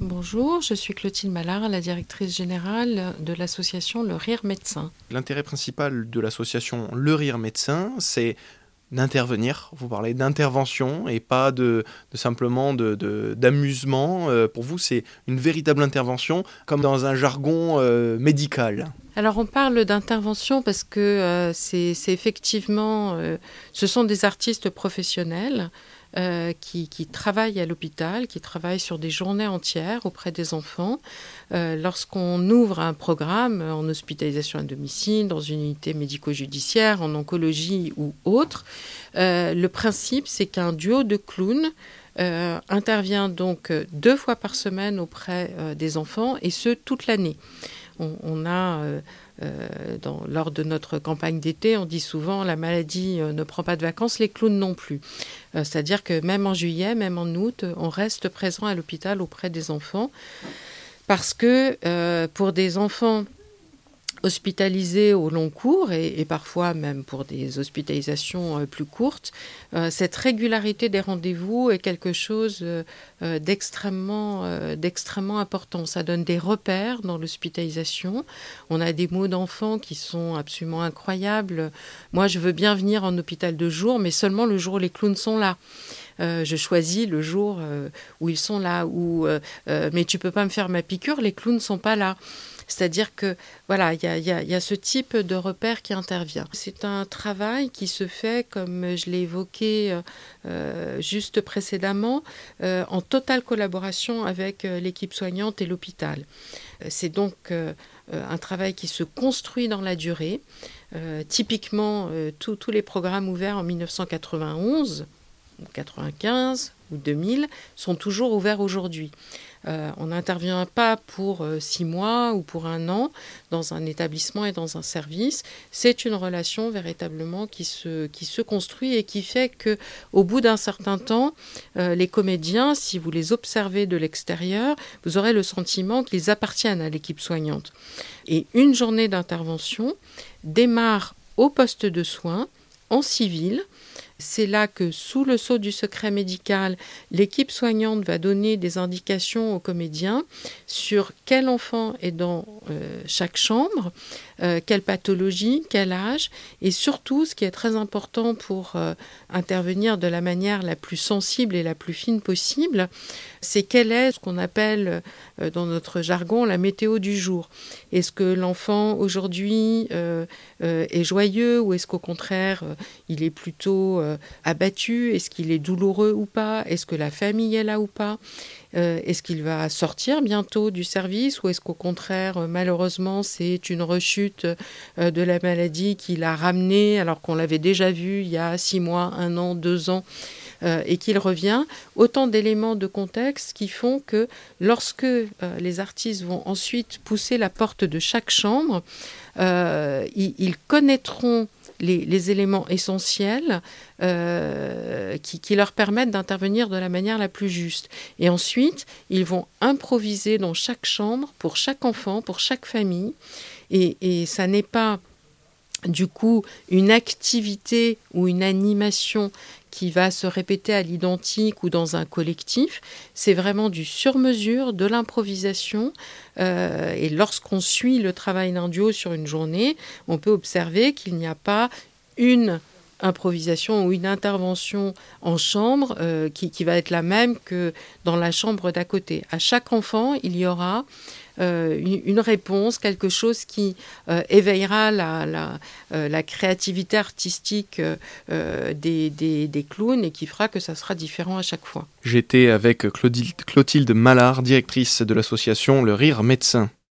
Bonjour, je suis Clotilde Mallard, la directrice générale de l'association Le Rire Médecin. L'intérêt principal de l'association Le Rire Médecin, c'est d'intervenir. Vous parlez d'intervention et pas de, simplement d'amusement. De, euh, pour vous, c'est une véritable intervention, comme dans un jargon euh, médical. Alors on parle d'intervention parce que euh, c'est effectivement, ce sont des artistes professionnels euh, qui, travaillent à l'hôpital, qui travaillent sur des journées entières auprès des enfants. Euh, lorsqu'on ouvre un programme en hospitalisation à domicile, dans une unité médico-judiciaire, en oncologie ou autre, euh, le principe c'est qu'un duo de clowns intervient donc deux fois par semaine auprès des enfants et ce toute l'année. On, a dans, lors de notre campagne d'été, on dit souvent la maladie ne prend pas de vacances, les clowns non plus. Euh, c'est-à-dire que même en juillet, même en août, on reste présent à l'hôpital auprès des enfants. Parce que euh, pour des enfants hospitalisés au long cours et, parfois même pour des hospitalisations euh, plus courtes, euh, cette régularité des rendez-vous est quelque chose euh, d'extrêmement important. Ça donne des repères dans l'hospitalisation. On a des mots d'enfants qui sont absolument incroyables. Moi, je veux bien venir en hôpital de jour, mais seulement le jour où les clowns sont là. Je choisis le jour où ils sont là. Ou mais tu peux pas me faire ma piqûre, les clowns ne sont pas là. C'est-à-dire que voilà, il y a, ce type de repère qui intervient. C'est un travail qui se fait, comme je l'ai évoqué euh, euh, juste précédemment, euh, en totale collaboration avec l'équipe soignante et l'hôpital. C'est donc un travail qui se construit dans la durée. typiquement, tous les programmes ouverts en 1991, 95 ou 2000 sont toujours ouverts aujourd'hui. Euh, on n'intervient pas pour euh, six mois ou pour un an dans un établissement et dans un service. C'est une relation véritablement qui se, qui se construit et qui fait que, au bout d'un certain temps, euh, les comédiens, si vous les observez de l'extérieur, vous aurez le sentiment qu'ils appartiennent à l'équipe soignante. Et une journée d'intervention démarre au poste de soins en civil c'est là que, sous le sceau du secret médical, l'équipe soignante va donner des indications aux comédiens sur quel enfant est dans euh, chaque chambre, euh, quelle pathologie, quel âge, et surtout, ce qui est très important pour euh, intervenir de la manière la plus sensible et la plus fine possible, c'est quelle est ce qu'on appelle dans notre jargon la météo du jour. Est-ce que l'enfant aujourd'hui est joyeux ou est-ce qu'au contraire il est plutôt euh, abattu Est-ce qu'il est douloureux ou pas Est-ce que la famille est là ou pas euh, Est-ce qu'il va sortir bientôt du service ou est-ce qu'au contraire, euh, malheureusement, c'est une rechute de la maladie qui l'a ramené alors qu'on l'avait déjà vu il y a six mois, un an, deux ans et qu'il revient, autant d'éléments de contexte qui font que lorsque les artistes vont ensuite pousser la porte de chaque chambre, ils, connaîtront les, éléments essentiels euh, qui, leur permettent d'intervenir de la manière la plus juste. Et ensuite, ils vont improviser dans chaque chambre, pour chaque enfant, pour chaque famille. Et ça n'est pas du coup une activité ou une animation qui va se répéter à l'identique ou dans un collectif. C'est vraiment du sur-mesure, de l'improvisation. Euh, et lorsqu'on suit le travail d'un duo sur une journée, on peut observer qu'il n'y a pas une improvisation ou une intervention en chambre euh, qui, qui, va être la même que dans la chambre d'à côté. À chaque enfant, il y aura euh, une, réponse, quelque chose qui euh, éveillera la, la, créativité artistique des, clowns et qui fera que ça sera différent à chaque fois. J'étais avec Clotilde Mallard, directrice de l'association Le Rire Médecin.